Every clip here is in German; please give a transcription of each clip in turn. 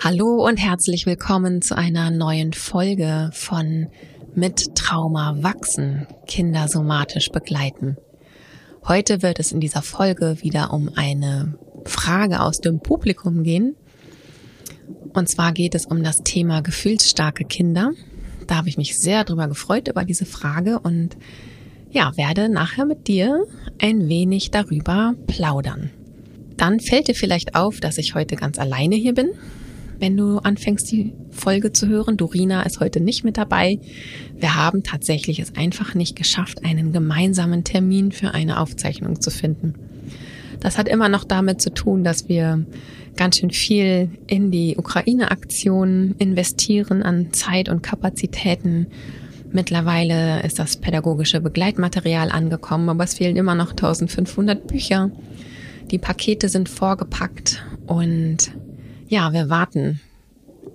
Hallo und herzlich willkommen zu einer neuen Folge von Mit Trauma wachsen, Kinder somatisch begleiten. Heute wird es in dieser Folge wieder um eine Frage aus dem Publikum gehen. Und zwar geht es um das Thema gefühlsstarke Kinder. Da habe ich mich sehr drüber gefreut über diese Frage und ja, werde nachher mit dir ein wenig darüber plaudern. Dann fällt dir vielleicht auf, dass ich heute ganz alleine hier bin wenn du anfängst, die Folge zu hören. Dorina ist heute nicht mit dabei. Wir haben tatsächlich es einfach nicht geschafft, einen gemeinsamen Termin für eine Aufzeichnung zu finden. Das hat immer noch damit zu tun, dass wir ganz schön viel in die Ukraine-Aktion investieren an Zeit und Kapazitäten. Mittlerweile ist das pädagogische Begleitmaterial angekommen, aber es fehlen immer noch 1500 Bücher. Die Pakete sind vorgepackt und ja, wir warten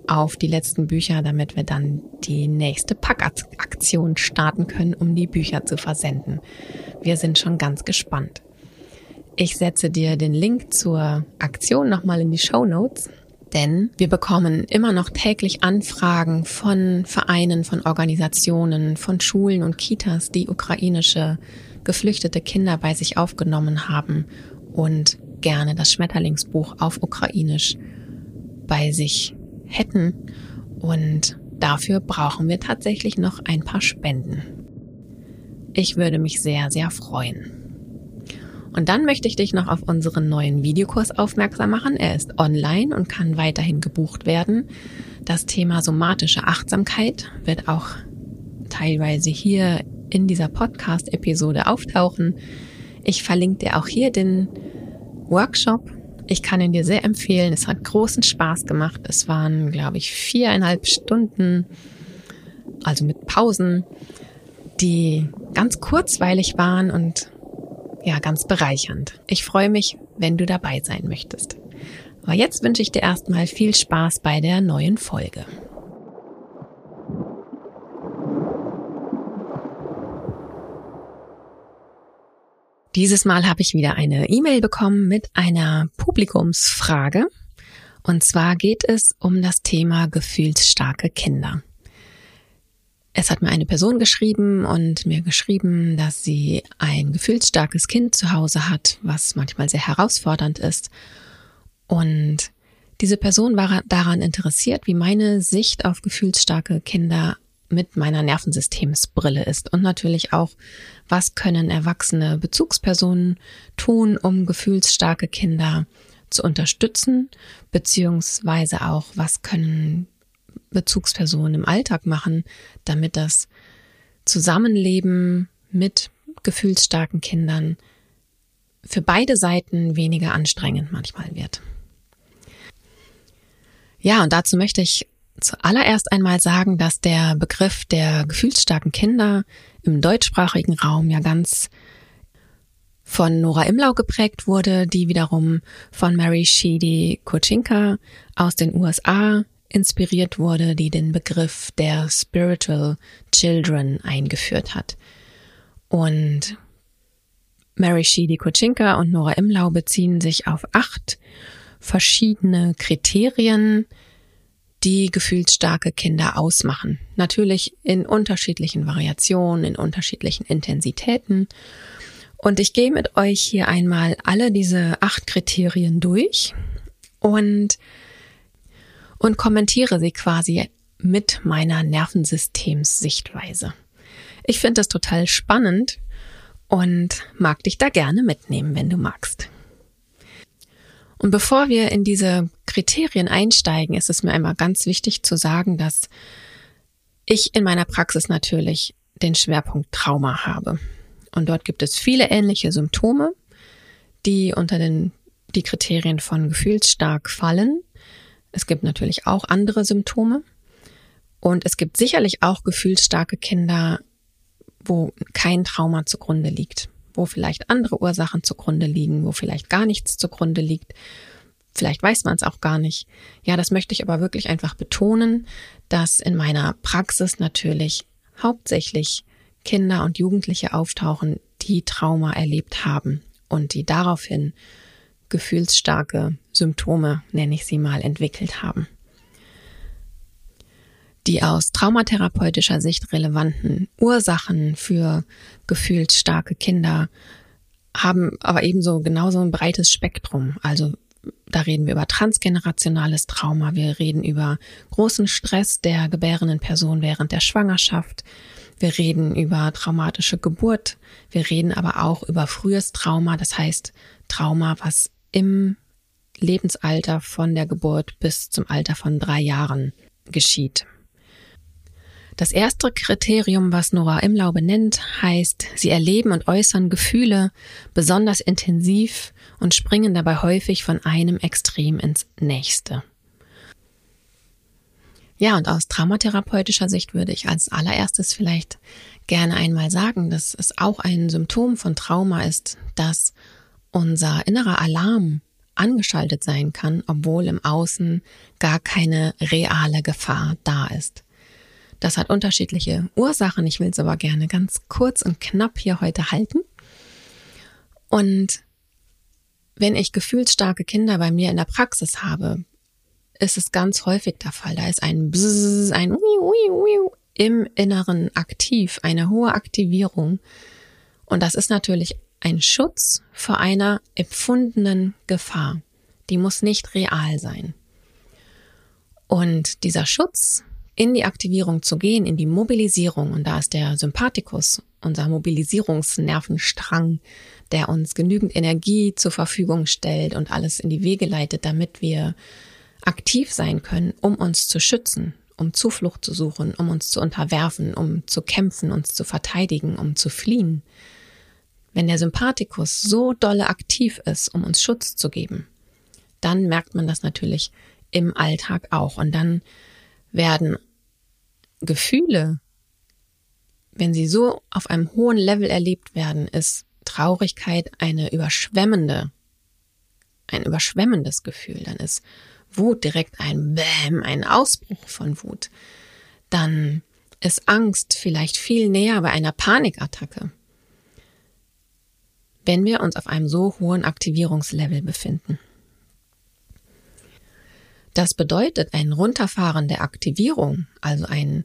auf die letzten Bücher, damit wir dann die nächste Packaktion starten können, um die Bücher zu versenden. Wir sind schon ganz gespannt. Ich setze dir den Link zur Aktion nochmal in die Show Notes, denn wir bekommen immer noch täglich Anfragen von Vereinen, von Organisationen, von Schulen und Kitas, die ukrainische geflüchtete Kinder bei sich aufgenommen haben und gerne das Schmetterlingsbuch auf Ukrainisch bei sich hätten. Und dafür brauchen wir tatsächlich noch ein paar Spenden. Ich würde mich sehr, sehr freuen. Und dann möchte ich dich noch auf unseren neuen Videokurs aufmerksam machen. Er ist online und kann weiterhin gebucht werden. Das Thema somatische Achtsamkeit wird auch teilweise hier in dieser Podcast-Episode auftauchen. Ich verlinke dir auch hier den Workshop ich kann ihn dir sehr empfehlen. Es hat großen Spaß gemacht. Es waren, glaube ich, viereinhalb Stunden, also mit Pausen, die ganz kurzweilig waren und ja, ganz bereichernd. Ich freue mich, wenn du dabei sein möchtest. Aber jetzt wünsche ich dir erstmal viel Spaß bei der neuen Folge. Dieses Mal habe ich wieder eine E-Mail bekommen mit einer Publikumsfrage. Und zwar geht es um das Thema gefühlsstarke Kinder. Es hat mir eine Person geschrieben und mir geschrieben, dass sie ein gefühlsstarkes Kind zu Hause hat, was manchmal sehr herausfordernd ist. Und diese Person war daran interessiert, wie meine Sicht auf gefühlsstarke Kinder mit meiner Nervensystemsbrille ist und natürlich auch, was können erwachsene Bezugspersonen tun, um gefühlsstarke Kinder zu unterstützen, beziehungsweise auch, was können Bezugspersonen im Alltag machen, damit das Zusammenleben mit gefühlsstarken Kindern für beide Seiten weniger anstrengend manchmal wird. Ja, und dazu möchte ich zuallererst einmal sagen, dass der Begriff der gefühlsstarken Kinder im deutschsprachigen Raum ja ganz von Nora Imlau geprägt wurde, die wiederum von Mary Sheedy Kochinka aus den USA inspiriert wurde, die den Begriff der Spiritual Children eingeführt hat. Und Mary Sheedy Kochinka und Nora Imlau beziehen sich auf acht verschiedene Kriterien, die gefühlsstarke Kinder ausmachen. Natürlich in unterschiedlichen Variationen, in unterschiedlichen Intensitäten. Und ich gehe mit euch hier einmal alle diese acht Kriterien durch und, und kommentiere sie quasi mit meiner Nervensystemssichtweise. Ich finde das total spannend und mag dich da gerne mitnehmen, wenn du magst. Und bevor wir in diese Kriterien einsteigen, ist es mir einmal ganz wichtig zu sagen, dass ich in meiner Praxis natürlich den Schwerpunkt Trauma habe. Und dort gibt es viele ähnliche Symptome, die unter den, die Kriterien von gefühlsstark fallen. Es gibt natürlich auch andere Symptome. Und es gibt sicherlich auch gefühlsstarke Kinder, wo kein Trauma zugrunde liegt wo vielleicht andere Ursachen zugrunde liegen, wo vielleicht gar nichts zugrunde liegt. Vielleicht weiß man es auch gar nicht. Ja, das möchte ich aber wirklich einfach betonen, dass in meiner Praxis natürlich hauptsächlich Kinder und Jugendliche auftauchen, die Trauma erlebt haben und die daraufhin gefühlsstarke Symptome, nenne ich sie mal, entwickelt haben. Die aus traumatherapeutischer Sicht relevanten Ursachen für gefühlsstarke Kinder haben aber ebenso genauso ein breites Spektrum. Also da reden wir über transgenerationales Trauma, wir reden über großen Stress der gebärenden Person während der Schwangerschaft, wir reden über traumatische Geburt, wir reden aber auch über frühes Trauma, das heißt Trauma, was im Lebensalter von der Geburt bis zum Alter von drei Jahren geschieht. Das erste Kriterium, was Nora Imlau benennt, heißt, sie erleben und äußern Gefühle besonders intensiv und springen dabei häufig von einem Extrem ins nächste. Ja, und aus traumatherapeutischer Sicht würde ich als allererstes vielleicht gerne einmal sagen, dass es auch ein Symptom von Trauma ist, dass unser innerer Alarm angeschaltet sein kann, obwohl im Außen gar keine reale Gefahr da ist. Das hat unterschiedliche Ursachen. Ich will es aber gerne ganz kurz und knapp hier heute halten. Und wenn ich gefühlsstarke Kinder bei mir in der Praxis habe, ist es ganz häufig der Fall. Da ist ein Bzzz, ein Ui, Ui, Ui im Inneren aktiv, eine hohe Aktivierung. Und das ist natürlich ein Schutz vor einer empfundenen Gefahr. Die muss nicht real sein. Und dieser Schutz in die Aktivierung zu gehen, in die Mobilisierung. Und da ist der Sympathikus, unser Mobilisierungsnervenstrang, der uns genügend Energie zur Verfügung stellt und alles in die Wege leitet, damit wir aktiv sein können, um uns zu schützen, um Zuflucht zu suchen, um uns zu unterwerfen, um zu kämpfen, uns zu verteidigen, um zu fliehen. Wenn der Sympathikus so dolle aktiv ist, um uns Schutz zu geben, dann merkt man das natürlich im Alltag auch. Und dann werden Gefühle, wenn sie so auf einem hohen Level erlebt werden, ist Traurigkeit eine überschwemmende, ein überschwemmendes Gefühl. Dann ist Wut direkt ein Bäm, ein Ausbruch von Wut. Dann ist Angst vielleicht viel näher bei einer Panikattacke. Wenn wir uns auf einem so hohen Aktivierungslevel befinden. Das bedeutet, ein Runterfahren der Aktivierung, also ein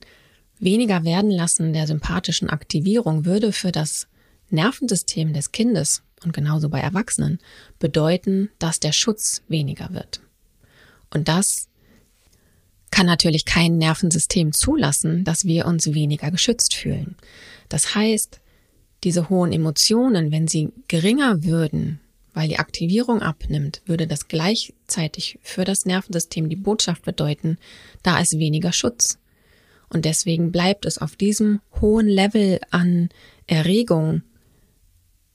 weniger werden lassen der sympathischen Aktivierung würde für das Nervensystem des Kindes und genauso bei Erwachsenen bedeuten, dass der Schutz weniger wird. Und das kann natürlich kein Nervensystem zulassen, dass wir uns weniger geschützt fühlen. Das heißt, diese hohen Emotionen, wenn sie geringer würden, weil die Aktivierung abnimmt, würde das gleichzeitig für das Nervensystem die Botschaft bedeuten, da ist weniger Schutz. Und deswegen bleibt es auf diesem hohen Level an Erregung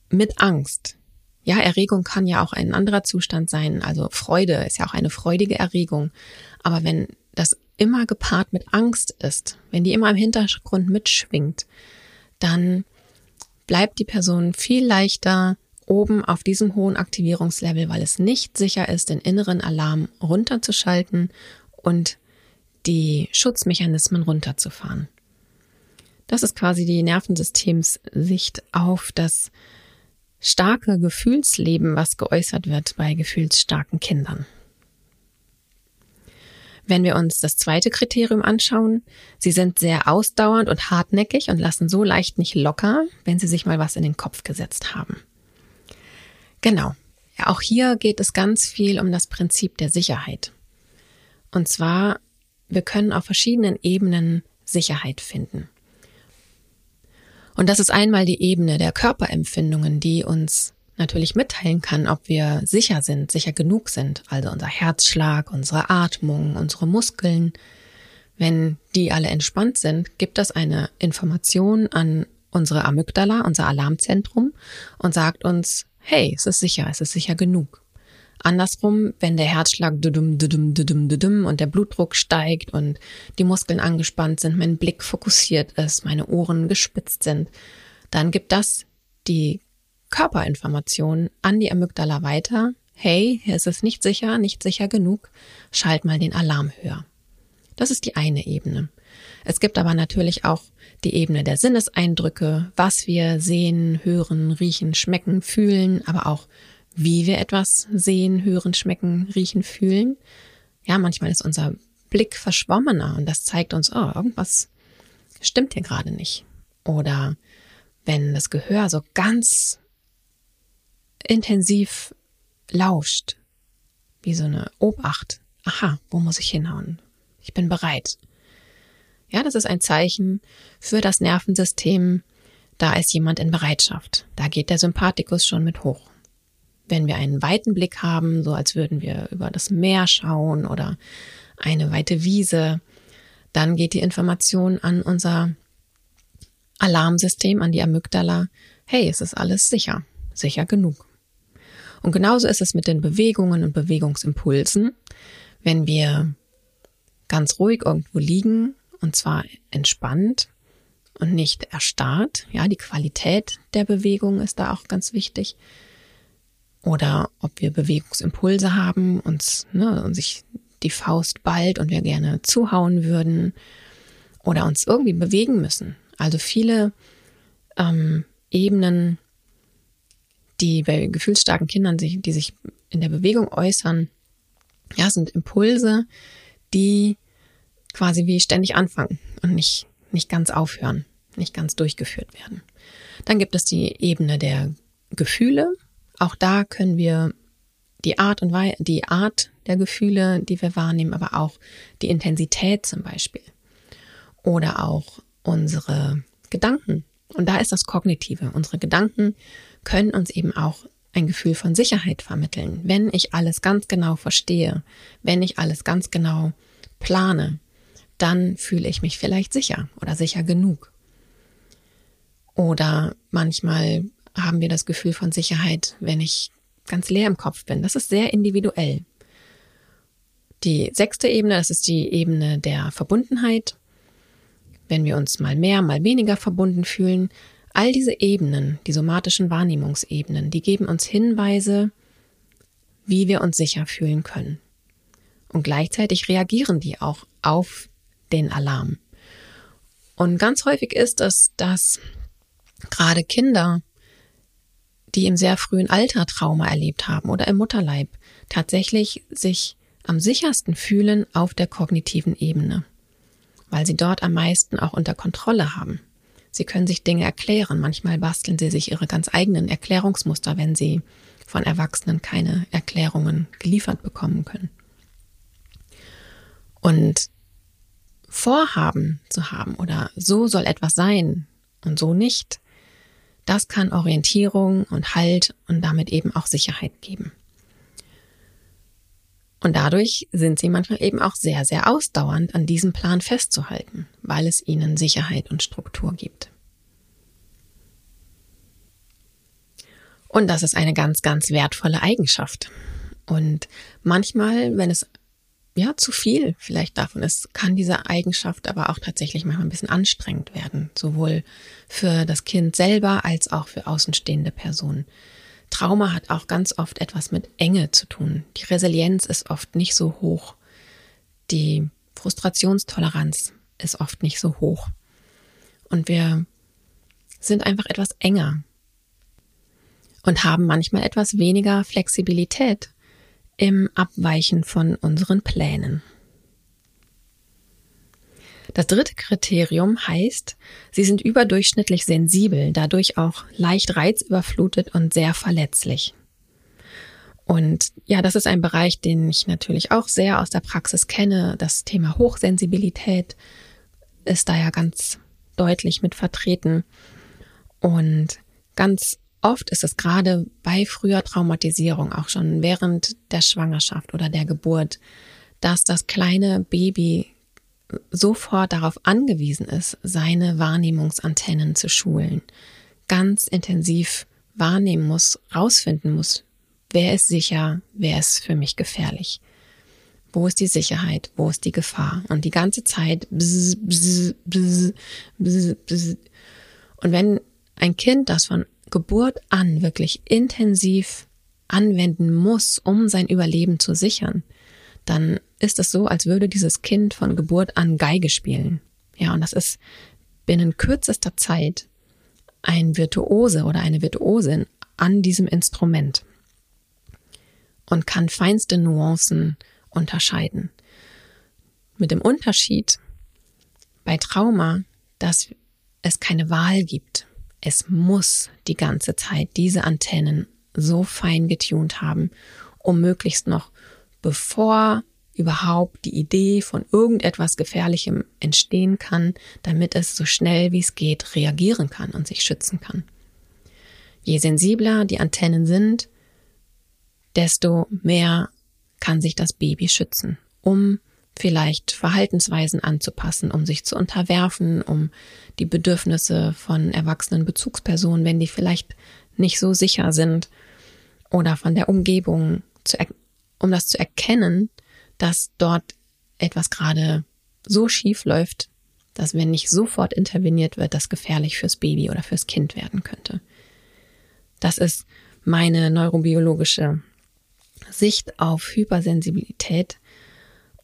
mit Angst. Ja, Erregung kann ja auch ein anderer Zustand sein, also Freude ist ja auch eine freudige Erregung. Aber wenn das immer gepaart mit Angst ist, wenn die immer im Hintergrund mitschwingt, dann bleibt die Person viel leichter oben auf diesem hohen Aktivierungslevel, weil es nicht sicher ist, den inneren Alarm runterzuschalten und die Schutzmechanismen runterzufahren. Das ist quasi die Nervensystemssicht auf das starke Gefühlsleben, was geäußert wird bei gefühlsstarken Kindern. Wenn wir uns das zweite Kriterium anschauen, sie sind sehr ausdauernd und hartnäckig und lassen so leicht nicht locker, wenn sie sich mal was in den Kopf gesetzt haben. Genau. Ja, auch hier geht es ganz viel um das Prinzip der Sicherheit. Und zwar, wir können auf verschiedenen Ebenen Sicherheit finden. Und das ist einmal die Ebene der Körperempfindungen, die uns natürlich mitteilen kann, ob wir sicher sind, sicher genug sind. Also unser Herzschlag, unsere Atmung, unsere Muskeln. Wenn die alle entspannt sind, gibt das eine Information an unsere Amygdala, unser Alarmzentrum und sagt uns, hey, es ist sicher, es ist sicher genug. Andersrum, wenn der Herzschlag dudum, dudum, dudum, dudum und der Blutdruck steigt und die Muskeln angespannt sind, mein Blick fokussiert ist, meine Ohren gespitzt sind, dann gibt das die Körperinformation an die Amygdala weiter. Hey, hier ist es nicht sicher, nicht sicher genug, schalt mal den Alarm höher. Das ist die eine Ebene. Es gibt aber natürlich auch die Ebene der Sinneseindrücke, was wir sehen, hören, riechen, schmecken, fühlen, aber auch wie wir etwas sehen, hören, schmecken, riechen, fühlen. Ja, manchmal ist unser Blick verschwommener und das zeigt uns, oh, irgendwas stimmt hier gerade nicht. Oder wenn das Gehör so ganz intensiv lauscht, wie so eine Obacht. Aha, wo muss ich hinhauen? Ich bin bereit. Ja, das ist ein Zeichen für das Nervensystem. Da ist jemand in Bereitschaft. Da geht der Sympathikus schon mit hoch. Wenn wir einen weiten Blick haben, so als würden wir über das Meer schauen oder eine weite Wiese, dann geht die Information an unser Alarmsystem, an die Amygdala. Hey, es ist alles sicher, sicher genug. Und genauso ist es mit den Bewegungen und Bewegungsimpulsen. Wenn wir ganz ruhig irgendwo liegen, und zwar entspannt und nicht erstarrt, ja, die Qualität der Bewegung ist da auch ganz wichtig. Oder ob wir Bewegungsimpulse haben, uns, ne, und sich die Faust ballt und wir gerne zuhauen würden oder uns irgendwie bewegen müssen. Also viele ähm, Ebenen die bei gefühlsstarken Kindern sich, die sich in der Bewegung äußern, ja, sind Impulse, die quasi wie ständig anfangen und nicht, nicht ganz aufhören, nicht ganz durchgeführt werden. Dann gibt es die Ebene der Gefühle. Auch da können wir die Art und Weise, die Art der Gefühle, die wir wahrnehmen, aber auch die Intensität zum Beispiel. Oder auch unsere Gedanken. Und da ist das Kognitive. Unsere Gedanken können uns eben auch ein Gefühl von Sicherheit vermitteln. Wenn ich alles ganz genau verstehe, wenn ich alles ganz genau plane, dann fühle ich mich vielleicht sicher oder sicher genug. Oder manchmal haben wir das Gefühl von Sicherheit, wenn ich ganz leer im Kopf bin. Das ist sehr individuell. Die sechste Ebene, das ist die Ebene der Verbundenheit. Wenn wir uns mal mehr, mal weniger verbunden fühlen, All diese Ebenen, die somatischen Wahrnehmungsebenen, die geben uns Hinweise, wie wir uns sicher fühlen können. Und gleichzeitig reagieren die auch auf den Alarm. Und ganz häufig ist es, dass gerade Kinder, die im sehr frühen Alter Trauma erlebt haben oder im Mutterleib, tatsächlich sich am sichersten fühlen auf der kognitiven Ebene, weil sie dort am meisten auch unter Kontrolle haben. Sie können sich Dinge erklären. Manchmal basteln sie sich ihre ganz eigenen Erklärungsmuster, wenn sie von Erwachsenen keine Erklärungen geliefert bekommen können. Und Vorhaben zu haben oder so soll etwas sein und so nicht, das kann Orientierung und Halt und damit eben auch Sicherheit geben. Und dadurch sind sie manchmal eben auch sehr, sehr ausdauernd an diesem Plan festzuhalten, weil es ihnen Sicherheit und Struktur gibt. Und das ist eine ganz, ganz wertvolle Eigenschaft. Und manchmal, wenn es ja zu viel vielleicht davon ist, kann diese Eigenschaft aber auch tatsächlich manchmal ein bisschen anstrengend werden, sowohl für das Kind selber als auch für außenstehende Personen. Trauma hat auch ganz oft etwas mit Enge zu tun. Die Resilienz ist oft nicht so hoch. Die Frustrationstoleranz ist oft nicht so hoch. Und wir sind einfach etwas enger und haben manchmal etwas weniger Flexibilität im Abweichen von unseren Plänen. Das dritte Kriterium heißt, sie sind überdurchschnittlich sensibel, dadurch auch leicht reizüberflutet und sehr verletzlich. Und ja, das ist ein Bereich, den ich natürlich auch sehr aus der Praxis kenne. Das Thema Hochsensibilität ist da ja ganz deutlich mit vertreten. Und ganz oft ist es gerade bei früher Traumatisierung, auch schon während der Schwangerschaft oder der Geburt, dass das kleine Baby sofort darauf angewiesen ist, seine Wahrnehmungsantennen zu schulen, ganz intensiv wahrnehmen muss, rausfinden muss, wer ist sicher, wer ist für mich gefährlich. Wo ist die Sicherheit? Wo ist die Gefahr? Und die ganze Zeit bzz, bzz, bzz, bzz, bzz. Und wenn ein Kind das von Geburt an wirklich intensiv anwenden muss, um sein Überleben zu sichern, dann ist es so, als würde dieses Kind von Geburt an Geige spielen. Ja, und das ist binnen kürzester Zeit ein Virtuose oder eine Virtuosin an diesem Instrument und kann feinste Nuancen unterscheiden. Mit dem Unterschied bei Trauma, dass es keine Wahl gibt. Es muss die ganze Zeit diese Antennen so fein getunt haben, um möglichst noch bevor überhaupt die Idee von irgendetwas Gefährlichem entstehen kann, damit es so schnell wie es geht reagieren kann und sich schützen kann. Je sensibler die Antennen sind, desto mehr kann sich das Baby schützen, um vielleicht Verhaltensweisen anzupassen, um sich zu unterwerfen, um die Bedürfnisse von erwachsenen Bezugspersonen, wenn die vielleicht nicht so sicher sind, oder von der Umgebung, zu, um das zu erkennen, dass dort etwas gerade so schief läuft, dass wenn nicht sofort interveniert wird, das gefährlich fürs Baby oder fürs Kind werden könnte. Das ist meine neurobiologische Sicht auf Hypersensibilität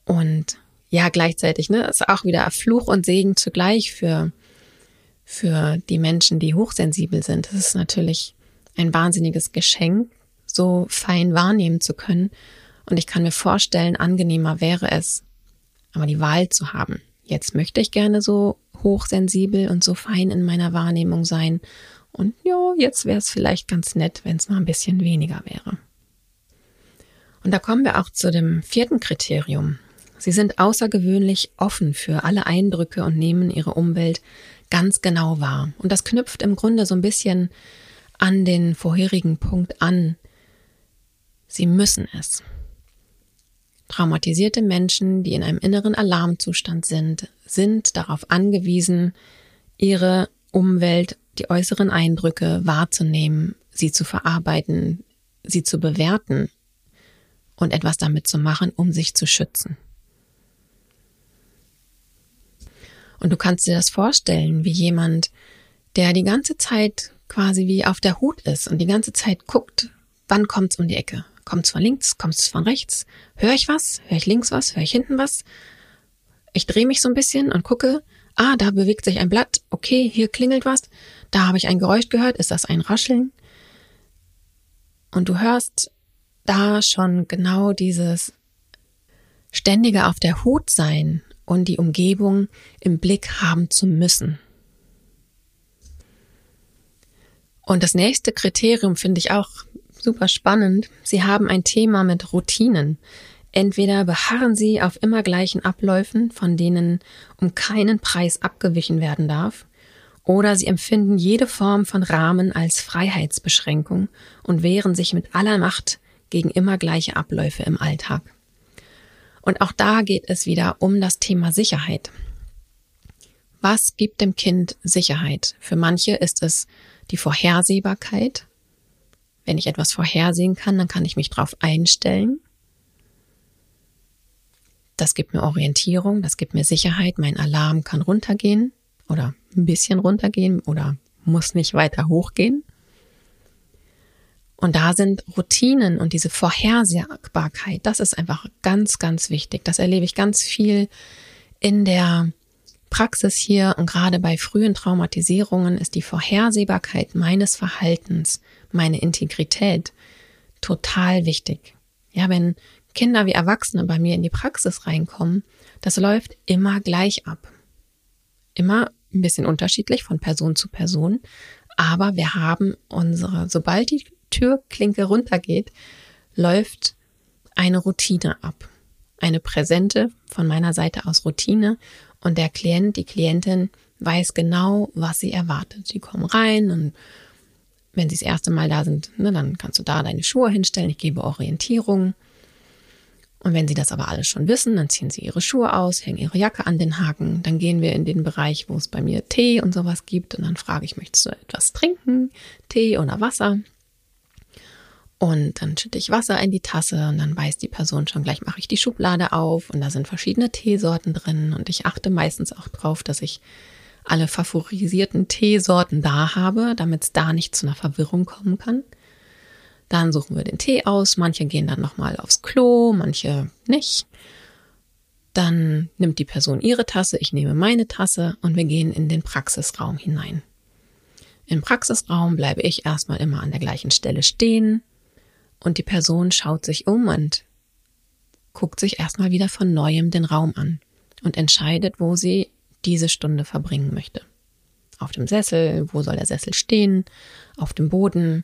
und ja, gleichzeitig, ne, ist auch wieder Fluch und Segen zugleich für, für die Menschen, die hochsensibel sind. Das ist natürlich ein wahnsinniges Geschenk, so fein wahrnehmen zu können. Und ich kann mir vorstellen, angenehmer wäre es, aber die Wahl zu haben. Jetzt möchte ich gerne so hochsensibel und so fein in meiner Wahrnehmung sein. Und ja, jetzt wäre es vielleicht ganz nett, wenn es mal ein bisschen weniger wäre. Und da kommen wir auch zu dem vierten Kriterium. Sie sind außergewöhnlich offen für alle Eindrücke und nehmen ihre Umwelt ganz genau wahr. Und das knüpft im Grunde so ein bisschen an den vorherigen Punkt an. Sie müssen es. Traumatisierte Menschen, die in einem inneren Alarmzustand sind, sind darauf angewiesen, ihre Umwelt, die äußeren Eindrücke wahrzunehmen, sie zu verarbeiten, sie zu bewerten und etwas damit zu machen, um sich zu schützen. Und du kannst dir das vorstellen, wie jemand, der die ganze Zeit quasi wie auf der Hut ist und die ganze Zeit guckt, wann kommt's um die Ecke? Kommt's von links? Kommt's von rechts? Höre ich was? Höre ich links was? Höre ich hinten was? Ich drehe mich so ein bisschen und gucke, ah, da bewegt sich ein Blatt, okay, hier klingelt was, da habe ich ein Geräusch gehört, ist das ein Rascheln? Und du hörst da schon genau dieses ständige auf der Hut sein und die Umgebung im Blick haben zu müssen. Und das nächste Kriterium finde ich auch super spannend. Sie haben ein Thema mit Routinen. Entweder beharren Sie auf immer gleichen Abläufen, von denen um keinen Preis abgewichen werden darf, oder Sie empfinden jede Form von Rahmen als Freiheitsbeschränkung und wehren sich mit aller Macht gegen immer gleiche Abläufe im Alltag. Und auch da geht es wieder um das Thema Sicherheit. Was gibt dem Kind Sicherheit? Für manche ist es die Vorhersehbarkeit. Wenn ich etwas vorhersehen kann, dann kann ich mich darauf einstellen. Das gibt mir Orientierung, das gibt mir Sicherheit. Mein Alarm kann runtergehen oder ein bisschen runtergehen oder muss nicht weiter hochgehen. Und da sind Routinen und diese Vorhersehbarkeit, das ist einfach ganz, ganz wichtig. Das erlebe ich ganz viel in der Praxis hier und gerade bei frühen Traumatisierungen ist die Vorhersehbarkeit meines Verhaltens, meine Integrität total wichtig. Ja, wenn Kinder wie Erwachsene bei mir in die Praxis reinkommen, das läuft immer gleich ab. Immer ein bisschen unterschiedlich von Person zu Person, aber wir haben unsere, sobald die Türklinke runtergeht, läuft eine Routine ab. Eine präsente von meiner Seite aus Routine und der Klient, die Klientin weiß genau, was sie erwartet. Sie kommen rein und wenn sie das erste Mal da sind, ne, dann kannst du da deine Schuhe hinstellen. Ich gebe Orientierung. Und wenn sie das aber alles schon wissen, dann ziehen sie ihre Schuhe aus, hängen ihre Jacke an den Haken. Dann gehen wir in den Bereich, wo es bei mir Tee und sowas gibt. Und dann frage ich, möchtest du etwas trinken? Tee oder Wasser? Und dann schütte ich Wasser in die Tasse und dann weiß die Person schon gleich, mache ich die Schublade auf und da sind verschiedene Teesorten drin und ich achte meistens auch drauf, dass ich alle favorisierten Teesorten da habe, damit es da nicht zu einer Verwirrung kommen kann. Dann suchen wir den Tee aus, manche gehen dann nochmal aufs Klo, manche nicht. Dann nimmt die Person ihre Tasse, ich nehme meine Tasse und wir gehen in den Praxisraum hinein. Im Praxisraum bleibe ich erstmal immer an der gleichen Stelle stehen, und die Person schaut sich um und guckt sich erstmal wieder von neuem den Raum an. und entscheidet, wo sie diese Stunde verbringen möchte. Auf dem Sessel, wo soll der Sessel stehen, auf dem Boden.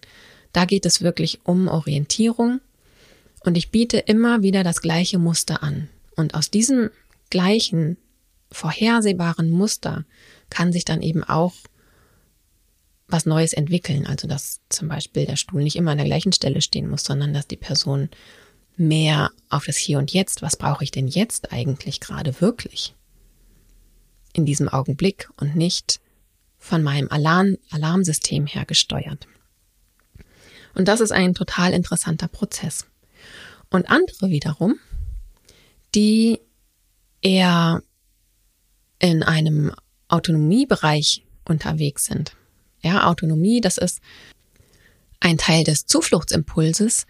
Da geht es wirklich um Orientierung. Und ich biete immer wieder das gleiche Muster an. Und aus diesem gleichen vorhersehbaren Muster kann sich dann eben auch was Neues entwickeln. Also dass zum Beispiel der Stuhl nicht immer an der gleichen Stelle stehen muss, sondern dass die Person mehr auf das Hier und Jetzt, was brauche ich denn jetzt eigentlich gerade wirklich in diesem Augenblick und nicht von meinem Alarm, Alarmsystem her gesteuert. Und das ist ein total interessanter Prozess. Und andere wiederum, die eher in einem Autonomiebereich unterwegs sind. Ja, Autonomie, das ist ein Teil des Zufluchtsimpulses,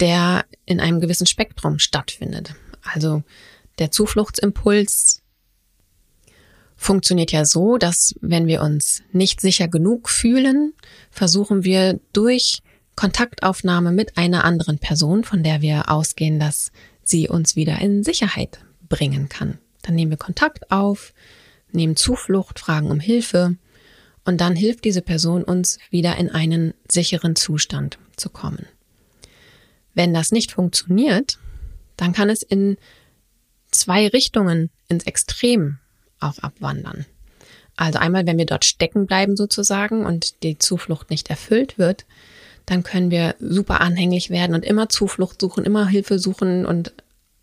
der in einem gewissen Spektrum stattfindet. Also der Zufluchtsimpuls funktioniert ja so, dass wenn wir uns nicht sicher genug fühlen, versuchen wir durch Kontaktaufnahme mit einer anderen Person, von der wir ausgehen, dass sie uns wieder in Sicherheit bringen kann. Dann nehmen wir Kontakt auf, nehmen Zuflucht, fragen um Hilfe und dann hilft diese Person uns wieder in einen sicheren Zustand zu kommen. Wenn das nicht funktioniert, dann kann es in zwei Richtungen ins Extrem auch abwandern. Also einmal, wenn wir dort stecken bleiben sozusagen und die Zuflucht nicht erfüllt wird, dann können wir super anhänglich werden und immer Zuflucht suchen, immer Hilfe suchen und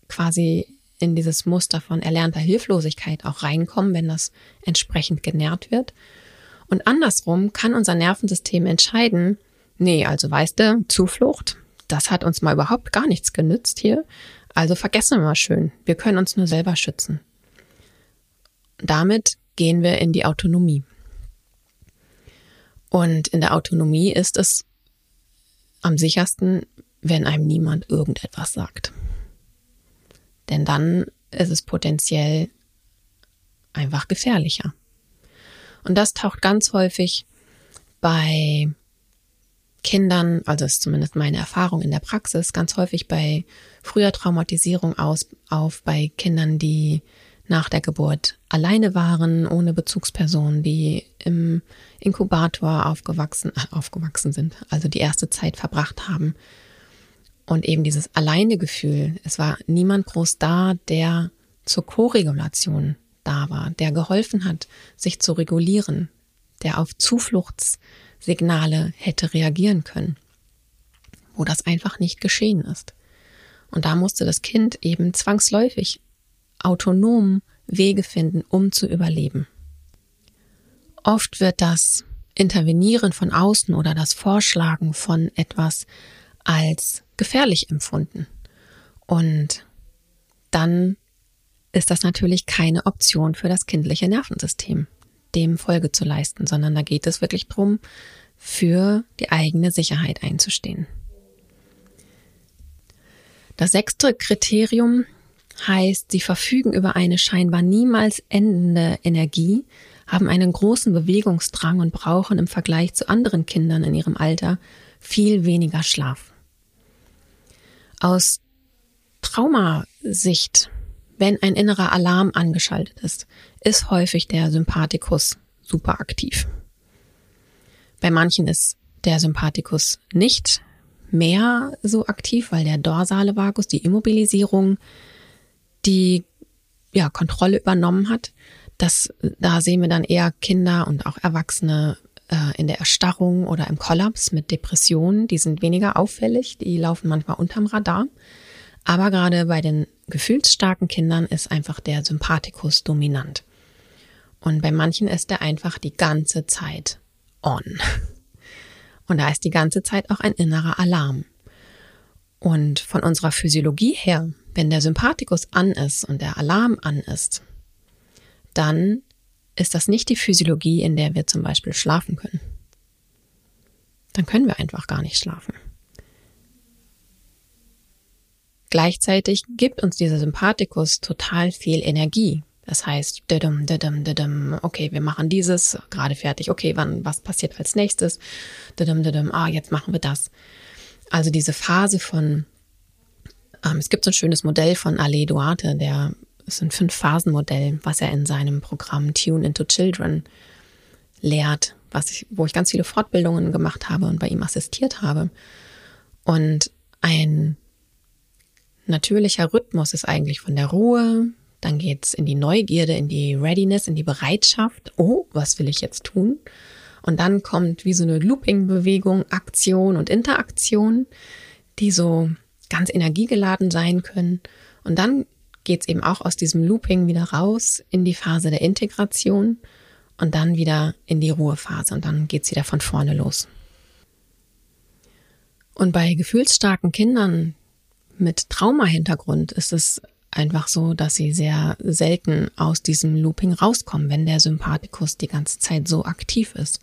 quasi in dieses Muster von erlernter Hilflosigkeit auch reinkommen, wenn das entsprechend genährt wird. Und andersrum kann unser Nervensystem entscheiden, nee, also weißt du, Zuflucht, das hat uns mal überhaupt gar nichts genützt hier. Also vergessen wir mal schön. Wir können uns nur selber schützen. Damit gehen wir in die Autonomie. Und in der Autonomie ist es am sichersten, wenn einem niemand irgendetwas sagt. Denn dann ist es potenziell einfach gefährlicher. Und das taucht ganz häufig bei Kindern, also ist zumindest meine Erfahrung in der Praxis, ganz häufig bei früher Traumatisierung aus, auf bei Kindern, die nach der Geburt alleine waren, ohne Bezugsperson, die im Inkubator aufgewachsen, äh, aufgewachsen sind, also die erste Zeit verbracht haben. Und eben dieses Alleinegefühl, es war niemand groß da, der zur Koregulation da war, der geholfen hat, sich zu regulieren, der auf Zufluchtssignale hätte reagieren können, wo das einfach nicht geschehen ist. Und da musste das Kind eben zwangsläufig autonom Wege finden, um zu überleben. Oft wird das Intervenieren von außen oder das Vorschlagen von etwas als gefährlich empfunden. Und dann ist das natürlich keine Option für das kindliche Nervensystem, dem Folge zu leisten, sondern da geht es wirklich darum, für die eigene Sicherheit einzustehen. Das sechste Kriterium heißt, sie verfügen über eine scheinbar niemals endende Energie, haben einen großen Bewegungsdrang und brauchen im Vergleich zu anderen Kindern in ihrem Alter viel weniger Schlaf. Aus Traumasicht, wenn ein innerer Alarm angeschaltet ist, ist häufig der Sympathikus super aktiv. Bei manchen ist der Sympathikus nicht mehr so aktiv, weil der dorsale Vagus, die Immobilisierung, die ja Kontrolle übernommen hat. Das, da sehen wir dann eher Kinder und auch Erwachsene äh, in der Erstarrung oder im Kollaps mit Depressionen. Die sind weniger auffällig, die laufen manchmal unterm Radar. Aber gerade bei den gefühlsstarken Kindern ist einfach der Sympathikus dominant. Und bei manchen ist er einfach die ganze Zeit on. Und da ist die ganze Zeit auch ein innerer Alarm. Und von unserer Physiologie her, wenn der Sympathikus an ist und der Alarm an ist, dann ist das nicht die Physiologie, in der wir zum Beispiel schlafen können. Dann können wir einfach gar nicht schlafen. Gleichzeitig gibt uns dieser Sympathikus total viel Energie. Das heißt, didum, didum, didum, okay, wir machen dieses, gerade fertig, okay, wann, was passiert als nächstes? Didum, didum, ah, jetzt machen wir das. Also diese Phase von, ähm, es gibt so ein schönes Modell von Ale Duarte, der ist ein Fünf-Phasen-Modell, was er in seinem Programm Tune into Children lehrt, was ich, wo ich ganz viele Fortbildungen gemacht habe und bei ihm assistiert habe. Und ein natürlicher Rhythmus ist eigentlich von der Ruhe, dann geht's in die Neugierde, in die Readiness, in die Bereitschaft. Oh, was will ich jetzt tun? Und dann kommt wie so eine Looping-Bewegung, Aktion und Interaktion, die so ganz energiegeladen sein können. Und dann geht's eben auch aus diesem Looping wieder raus in die Phase der Integration und dann wieder in die Ruhephase und dann geht's wieder von vorne los. Und bei gefühlsstarken Kindern mit Traumahintergrund ist es einfach so, dass sie sehr selten aus diesem Looping rauskommen, wenn der Sympathikus die ganze Zeit so aktiv ist.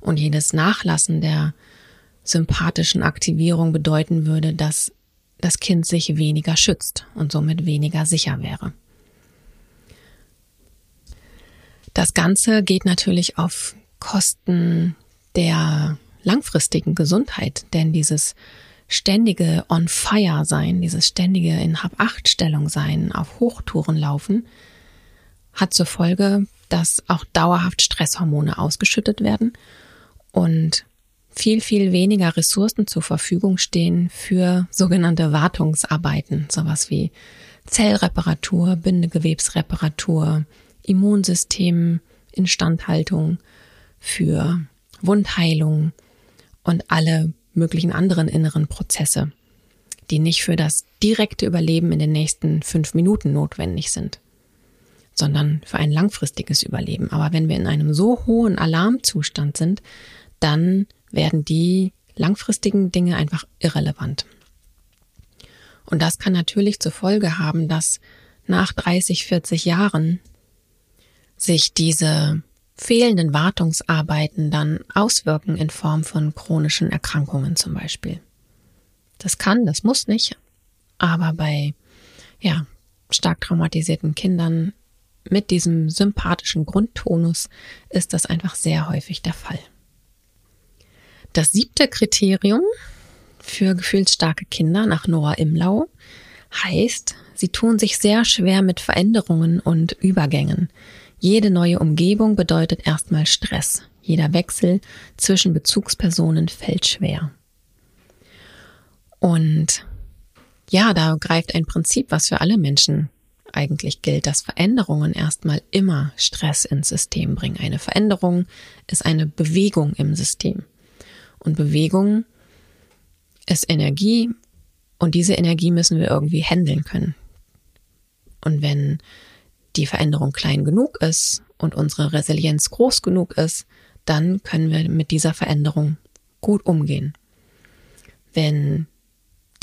Und jedes Nachlassen der sympathischen Aktivierung bedeuten würde, dass das Kind sich weniger schützt und somit weniger sicher wäre. Das Ganze geht natürlich auf Kosten der langfristigen Gesundheit, denn dieses ständige on fire sein, dieses ständige in Hab-Acht-Stellung sein, auf Hochtouren laufen, hat zur Folge, dass auch dauerhaft Stresshormone ausgeschüttet werden und viel, viel weniger Ressourcen zur Verfügung stehen für sogenannte Wartungsarbeiten, sowas wie Zellreparatur, Bindegewebsreparatur, Immunsystem, Instandhaltung, für Wundheilung und alle möglichen anderen inneren Prozesse, die nicht für das direkte Überleben in den nächsten fünf Minuten notwendig sind, sondern für ein langfristiges Überleben. Aber wenn wir in einem so hohen Alarmzustand sind, dann werden die langfristigen Dinge einfach irrelevant. Und das kann natürlich zur Folge haben, dass nach 30, 40 Jahren sich diese fehlenden Wartungsarbeiten dann auswirken in Form von chronischen Erkrankungen zum Beispiel. Das kann, das muss nicht, aber bei ja, stark traumatisierten Kindern mit diesem sympathischen Grundtonus ist das einfach sehr häufig der Fall. Das siebte Kriterium für gefühlsstarke Kinder nach Nora Imlau heißt, sie tun sich sehr schwer mit Veränderungen und Übergängen. Jede neue Umgebung bedeutet erstmal Stress. Jeder Wechsel zwischen Bezugspersonen fällt schwer. Und ja, da greift ein Prinzip, was für alle Menschen eigentlich gilt, dass Veränderungen erstmal immer Stress ins System bringen. Eine Veränderung ist eine Bewegung im System. Und Bewegung ist Energie und diese Energie müssen wir irgendwie handeln können. Und wenn die Veränderung klein genug ist und unsere Resilienz groß genug ist, dann können wir mit dieser Veränderung gut umgehen. Wenn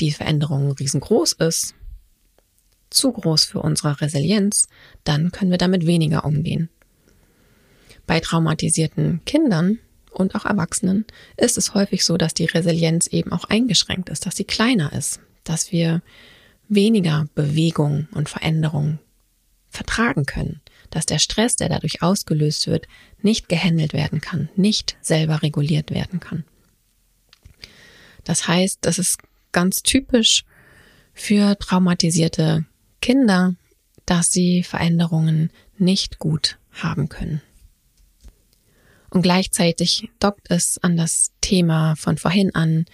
die Veränderung riesengroß ist, zu groß für unsere Resilienz, dann können wir damit weniger umgehen. Bei traumatisierten Kindern und auch Erwachsenen ist es häufig so, dass die Resilienz eben auch eingeschränkt ist, dass sie kleiner ist, dass wir weniger Bewegung und Veränderung vertragen können, dass der Stress, der dadurch ausgelöst wird, nicht gehandelt werden kann, nicht selber reguliert werden kann. Das heißt, das ist ganz typisch für traumatisierte Kinder, dass sie Veränderungen nicht gut haben können. Und gleichzeitig dockt es an das Thema von vorhin an,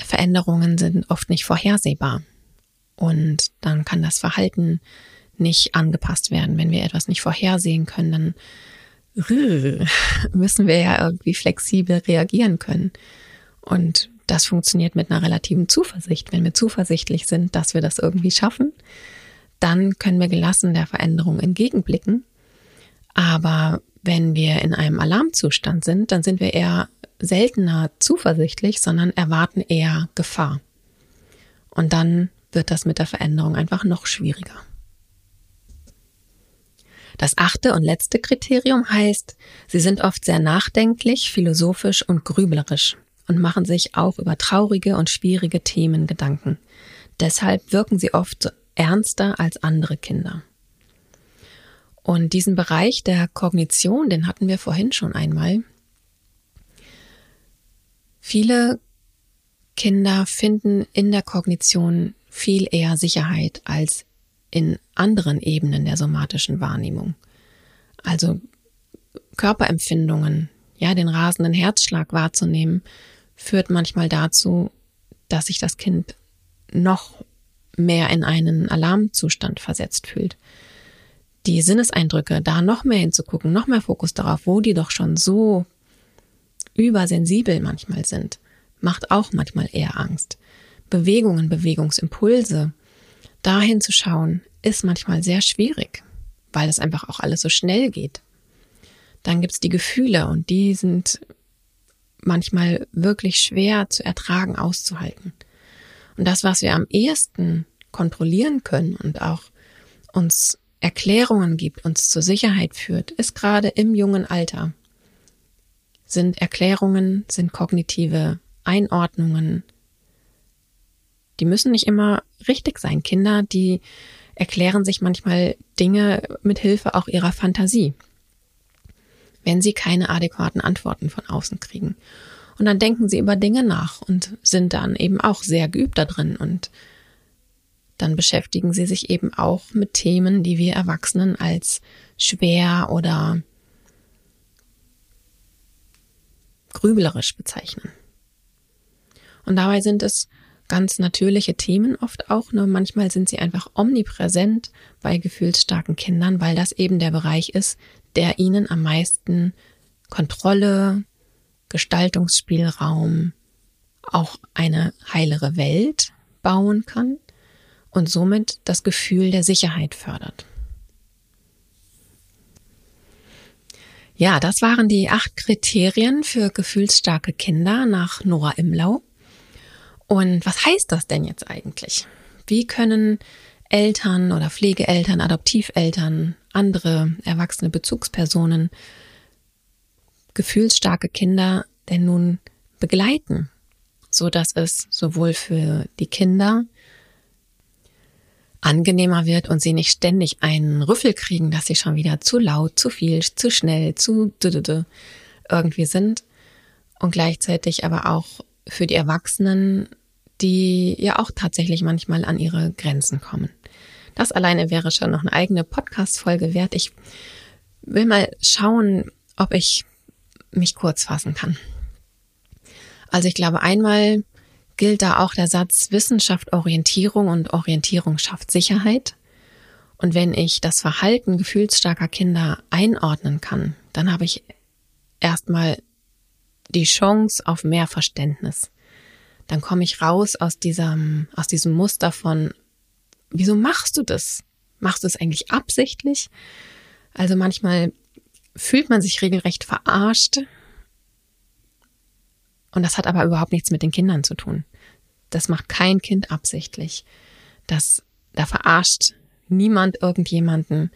Veränderungen sind oft nicht vorhersehbar. Und dann kann das Verhalten nicht angepasst werden. Wenn wir etwas nicht vorhersehen können, dann müssen wir ja irgendwie flexibel reagieren können. Und das funktioniert mit einer relativen Zuversicht. Wenn wir zuversichtlich sind, dass wir das irgendwie schaffen, dann können wir gelassen der Veränderung entgegenblicken. Aber wenn wir in einem Alarmzustand sind, dann sind wir eher seltener zuversichtlich, sondern erwarten eher Gefahr. Und dann wird das mit der Veränderung einfach noch schwieriger. Das achte und letzte Kriterium heißt, sie sind oft sehr nachdenklich, philosophisch und grüblerisch und machen sich auch über traurige und schwierige Themen Gedanken. Deshalb wirken sie oft ernster als andere Kinder. Und diesen Bereich der Kognition, den hatten wir vorhin schon einmal. Viele Kinder finden in der Kognition viel eher Sicherheit als in anderen Ebenen der somatischen Wahrnehmung. Also Körperempfindungen, ja, den rasenden Herzschlag wahrzunehmen, führt manchmal dazu, dass sich das Kind noch mehr in einen Alarmzustand versetzt fühlt. Die Sinneseindrücke, da noch mehr hinzugucken, noch mehr Fokus darauf, wo die doch schon so übersensibel manchmal sind, macht auch manchmal eher Angst. Bewegungen, Bewegungsimpulse, dahin zu schauen, ist manchmal sehr schwierig, weil es einfach auch alles so schnell geht. Dann gibt's die Gefühle und die sind manchmal wirklich schwer zu ertragen, auszuhalten. Und das, was wir am ehesten kontrollieren können und auch uns Erklärungen gibt, uns zur Sicherheit führt, ist gerade im jungen Alter. Sind Erklärungen, sind kognitive Einordnungen. Die müssen nicht immer richtig sein. Kinder, die erklären sich manchmal Dinge mit Hilfe auch ihrer Fantasie, wenn sie keine adäquaten Antworten von außen kriegen. Und dann denken sie über Dinge nach und sind dann eben auch sehr geübt da drin und dann beschäftigen sie sich eben auch mit Themen, die wir Erwachsenen als schwer oder grüblerisch bezeichnen. Und dabei sind es ganz natürliche Themen oft auch, nur manchmal sind sie einfach omnipräsent bei gefühlsstarken Kindern, weil das eben der Bereich ist, der ihnen am meisten Kontrolle, Gestaltungsspielraum, auch eine heilere Welt bauen kann und somit das Gefühl der Sicherheit fördert. Ja, das waren die acht Kriterien für gefühlsstarke Kinder nach Nora Imlau. Und was heißt das denn jetzt eigentlich? Wie können Eltern oder Pflegeeltern, Adoptiveltern, andere erwachsene Bezugspersonen gefühlsstarke Kinder denn nun begleiten, so dass es sowohl für die Kinder angenehmer wird und sie nicht ständig einen Rüffel kriegen, dass sie schon wieder zu laut, zu viel, zu schnell, zu irgendwie sind und gleichzeitig aber auch für die Erwachsenen, die ja auch tatsächlich manchmal an ihre Grenzen kommen. Das alleine wäre schon noch eine eigene Podcast-Folge wert. Ich will mal schauen, ob ich mich kurz fassen kann. Also ich glaube, einmal gilt da auch der Satz Wissenschaft Orientierung und Orientierung schafft Sicherheit. Und wenn ich das Verhalten gefühlsstarker Kinder einordnen kann, dann habe ich erstmal die Chance auf mehr Verständnis. Dann komme ich raus aus diesem, aus diesem Muster von, wieso machst du das? Machst du es eigentlich absichtlich? Also manchmal fühlt man sich regelrecht verarscht. Und das hat aber überhaupt nichts mit den Kindern zu tun. Das macht kein Kind absichtlich. Das, da verarscht niemand irgendjemanden.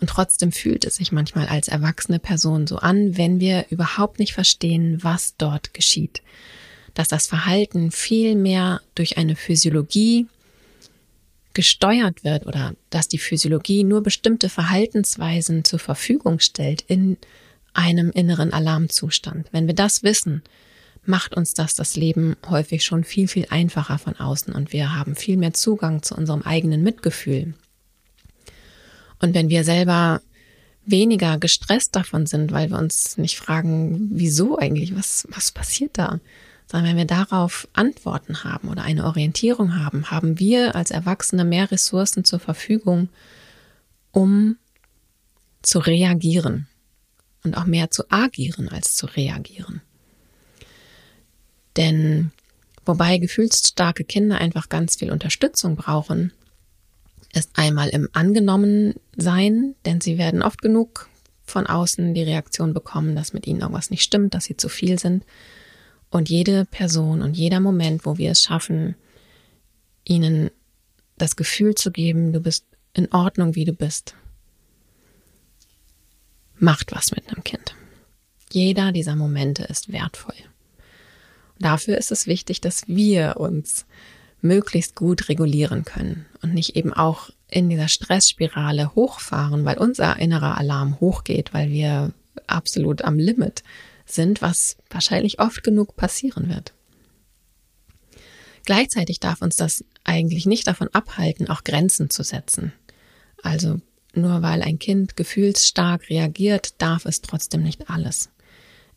Und trotzdem fühlt es sich manchmal als erwachsene Person so an, wenn wir überhaupt nicht verstehen, was dort geschieht. Dass das Verhalten viel mehr durch eine Physiologie gesteuert wird oder dass die Physiologie nur bestimmte Verhaltensweisen zur Verfügung stellt in einem inneren Alarmzustand. Wenn wir das wissen, macht uns das das Leben häufig schon viel, viel einfacher von außen und wir haben viel mehr Zugang zu unserem eigenen Mitgefühl. Und wenn wir selber weniger gestresst davon sind, weil wir uns nicht fragen, wieso eigentlich, was, was passiert da, sondern wenn wir darauf Antworten haben oder eine Orientierung haben, haben wir als Erwachsene mehr Ressourcen zur Verfügung, um zu reagieren und auch mehr zu agieren als zu reagieren. Denn wobei gefühlsstarke Kinder einfach ganz viel Unterstützung brauchen, ist einmal im Angenommensein, denn sie werden oft genug von außen die Reaktion bekommen, dass mit ihnen irgendwas nicht stimmt, dass sie zu viel sind. Und jede Person und jeder Moment, wo wir es schaffen, ihnen das Gefühl zu geben, du bist in Ordnung, wie du bist, macht was mit einem Kind. Jeder dieser Momente ist wertvoll. Dafür ist es wichtig, dass wir uns möglichst gut regulieren können und nicht eben auch in dieser Stressspirale hochfahren, weil unser innerer Alarm hochgeht, weil wir absolut am Limit sind, was wahrscheinlich oft genug passieren wird. Gleichzeitig darf uns das eigentlich nicht davon abhalten, auch Grenzen zu setzen. Also nur weil ein Kind gefühlsstark reagiert, darf es trotzdem nicht alles.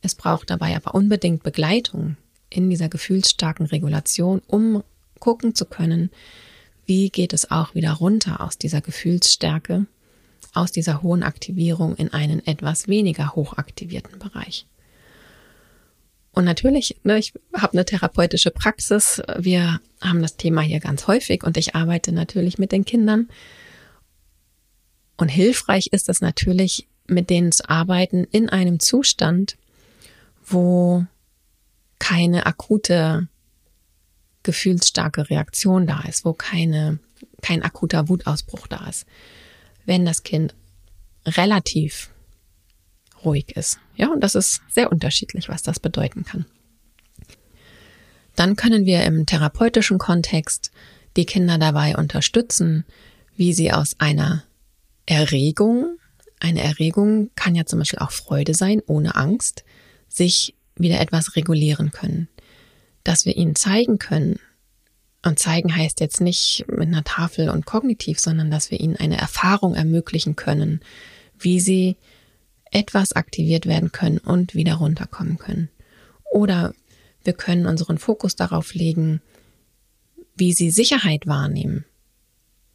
Es braucht dabei aber unbedingt Begleitung in dieser gefühlsstarken Regulation, um gucken zu können, wie geht es auch wieder runter aus dieser Gefühlsstärke, aus dieser hohen Aktivierung in einen etwas weniger hochaktivierten Bereich. Und natürlich, ne, ich habe eine therapeutische Praxis. Wir haben das Thema hier ganz häufig und ich arbeite natürlich mit den Kindern. Und hilfreich ist es natürlich, mit denen zu arbeiten in einem Zustand, wo keine akute gefühlsstarke Reaktion da ist, wo keine, kein akuter Wutausbruch da ist. Wenn das Kind relativ ruhig ist. Ja, und das ist sehr unterschiedlich, was das bedeuten kann. Dann können wir im therapeutischen Kontext die Kinder dabei unterstützen, wie sie aus einer Erregung, eine Erregung kann ja zum Beispiel auch Freude sein, ohne Angst, sich wieder etwas regulieren können. Dass wir ihnen zeigen können, und zeigen heißt jetzt nicht mit einer Tafel und kognitiv, sondern dass wir ihnen eine Erfahrung ermöglichen können, wie sie etwas aktiviert werden können und wieder runterkommen können. Oder wir können unseren Fokus darauf legen, wie sie Sicherheit wahrnehmen.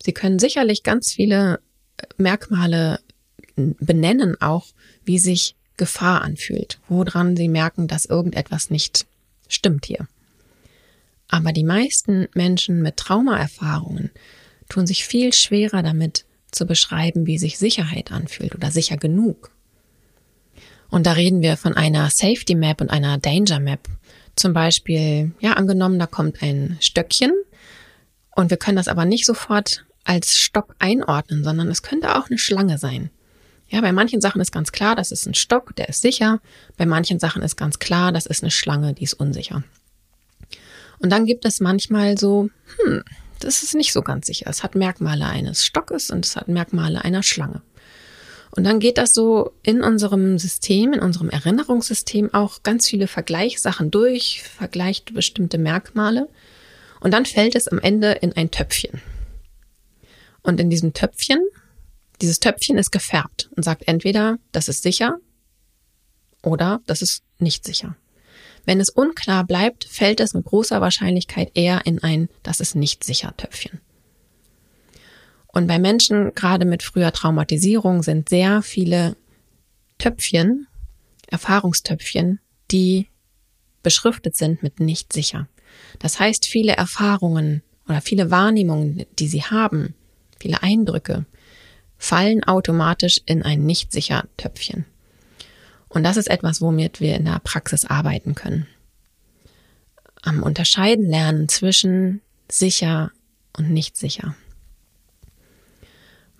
Sie können sicherlich ganz viele Merkmale benennen, auch wie sich Gefahr anfühlt, woran sie merken, dass irgendetwas nicht stimmt hier. Aber die meisten Menschen mit Traumaerfahrungen tun sich viel schwerer damit zu beschreiben, wie sich Sicherheit anfühlt oder sicher genug. Und da reden wir von einer Safety Map und einer Danger Map. Zum Beispiel, ja, angenommen, da kommt ein Stöckchen und wir können das aber nicht sofort als Stock einordnen, sondern es könnte auch eine Schlange sein. Ja, bei manchen Sachen ist ganz klar, das ist ein Stock, der ist sicher. Bei manchen Sachen ist ganz klar, das ist eine Schlange, die ist unsicher. Und dann gibt es manchmal so, hm, das ist nicht so ganz sicher. Es hat Merkmale eines Stockes und es hat Merkmale einer Schlange. Und dann geht das so in unserem System, in unserem Erinnerungssystem auch ganz viele Vergleichssachen durch, vergleicht bestimmte Merkmale. Und dann fällt es am Ende in ein Töpfchen. Und in diesem Töpfchen, dieses Töpfchen ist gefärbt und sagt entweder, das ist sicher oder das ist nicht sicher. Wenn es unklar bleibt, fällt es mit großer Wahrscheinlichkeit eher in ein, das ist nicht sicher Töpfchen. Und bei Menschen, gerade mit früher Traumatisierung, sind sehr viele Töpfchen, Erfahrungstöpfchen, die beschriftet sind mit nicht sicher. Das heißt, viele Erfahrungen oder viele Wahrnehmungen, die sie haben, viele Eindrücke, fallen automatisch in ein nicht sicher Töpfchen. Und das ist etwas, womit wir in der Praxis arbeiten können. Am Unterscheiden lernen zwischen sicher und nicht sicher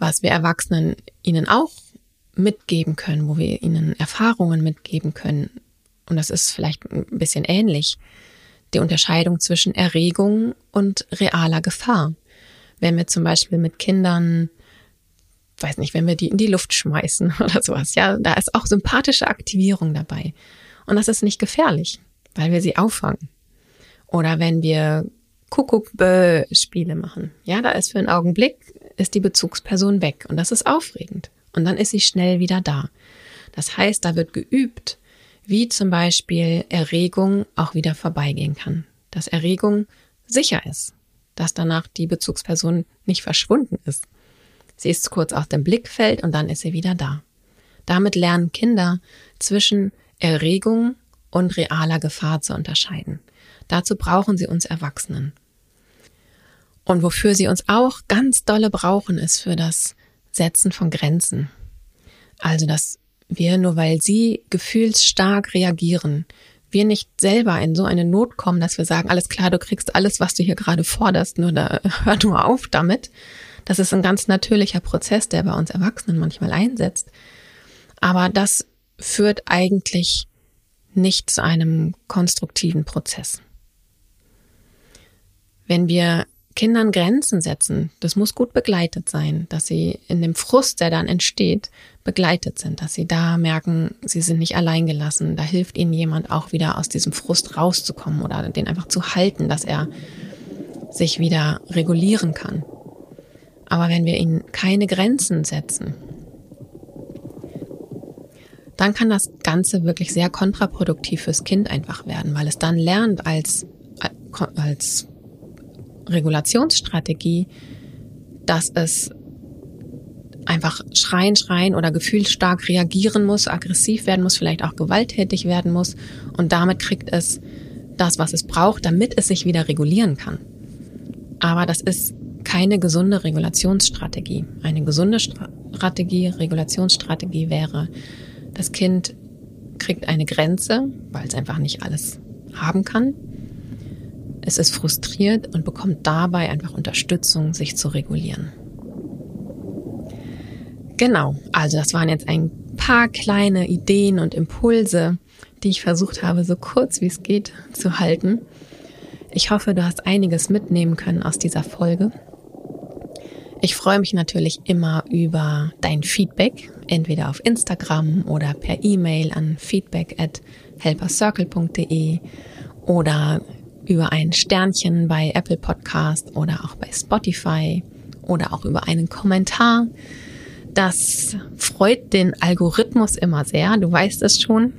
was wir Erwachsenen ihnen auch mitgeben können, wo wir ihnen Erfahrungen mitgeben können. Und das ist vielleicht ein bisschen ähnlich. Die Unterscheidung zwischen Erregung und realer Gefahr. Wenn wir zum Beispiel mit Kindern, weiß nicht, wenn wir die in die Luft schmeißen oder sowas, ja, da ist auch sympathische Aktivierung dabei. Und das ist nicht gefährlich, weil wir sie auffangen. Oder wenn wir Kuckuck-Spiele machen. Ja, da ist für einen Augenblick ist die Bezugsperson weg und das ist aufregend. Und dann ist sie schnell wieder da. Das heißt, da wird geübt, wie zum Beispiel Erregung auch wieder vorbeigehen kann. Dass Erregung sicher ist, dass danach die Bezugsperson nicht verschwunden ist. Sie ist kurz aus dem Blickfeld und dann ist sie wieder da. Damit lernen Kinder zwischen Erregung und realer Gefahr zu unterscheiden. Dazu brauchen sie uns Erwachsenen. Und wofür sie uns auch ganz dolle brauchen, ist für das Setzen von Grenzen. Also, dass wir, nur weil sie gefühlsstark reagieren, wir nicht selber in so eine Not kommen, dass wir sagen, alles klar, du kriegst alles, was du hier gerade forderst, nur da, hör nur auf damit. Das ist ein ganz natürlicher Prozess, der bei uns Erwachsenen manchmal einsetzt. Aber das führt eigentlich nicht zu einem konstruktiven Prozess. Wenn wir Kindern Grenzen setzen, das muss gut begleitet sein, dass sie in dem Frust, der dann entsteht, begleitet sind, dass sie da merken, sie sind nicht alleingelassen, da hilft ihnen jemand auch wieder aus diesem Frust rauszukommen oder den einfach zu halten, dass er sich wieder regulieren kann. Aber wenn wir ihnen keine Grenzen setzen, dann kann das Ganze wirklich sehr kontraproduktiv fürs Kind einfach werden, weil es dann lernt als, als Regulationsstrategie, dass es einfach schreien, schreien oder gefühlsstark reagieren muss, aggressiv werden muss, vielleicht auch gewalttätig werden muss und damit kriegt es das, was es braucht, damit es sich wieder regulieren kann. Aber das ist keine gesunde Regulationsstrategie. Eine gesunde Strategie, Regulationsstrategie wäre, das Kind kriegt eine Grenze, weil es einfach nicht alles haben kann. Es ist frustriert und bekommt dabei einfach Unterstützung, sich zu regulieren. Genau, also das waren jetzt ein paar kleine Ideen und Impulse, die ich versucht habe, so kurz wie es geht zu halten. Ich hoffe, du hast einiges mitnehmen können aus dieser Folge. Ich freue mich natürlich immer über dein Feedback, entweder auf Instagram oder per E-Mail an feedback at helpercircle.de oder über ein Sternchen bei Apple Podcast oder auch bei Spotify oder auch über einen Kommentar. Das freut den Algorithmus immer sehr, du weißt es schon.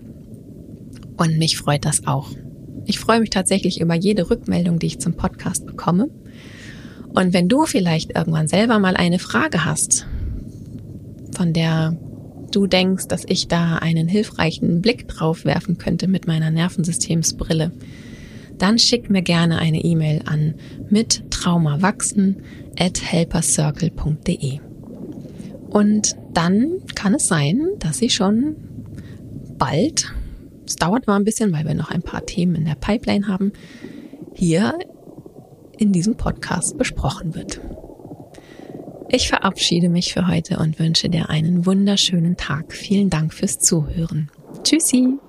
Und mich freut das auch. Ich freue mich tatsächlich über jede Rückmeldung, die ich zum Podcast bekomme. Und wenn du vielleicht irgendwann selber mal eine Frage hast, von der du denkst, dass ich da einen hilfreichen Blick drauf werfen könnte mit meiner Nervensystemsbrille, dann schick mir gerne eine E-Mail an mit traumawachsen at helpercircle.de. Und dann kann es sein, dass ich schon bald es dauert mal ein bisschen, weil wir noch ein paar Themen in der Pipeline haben, hier in diesem Podcast besprochen wird. Ich verabschiede mich für heute und wünsche dir einen wunderschönen Tag. Vielen Dank fürs Zuhören. Tschüssi!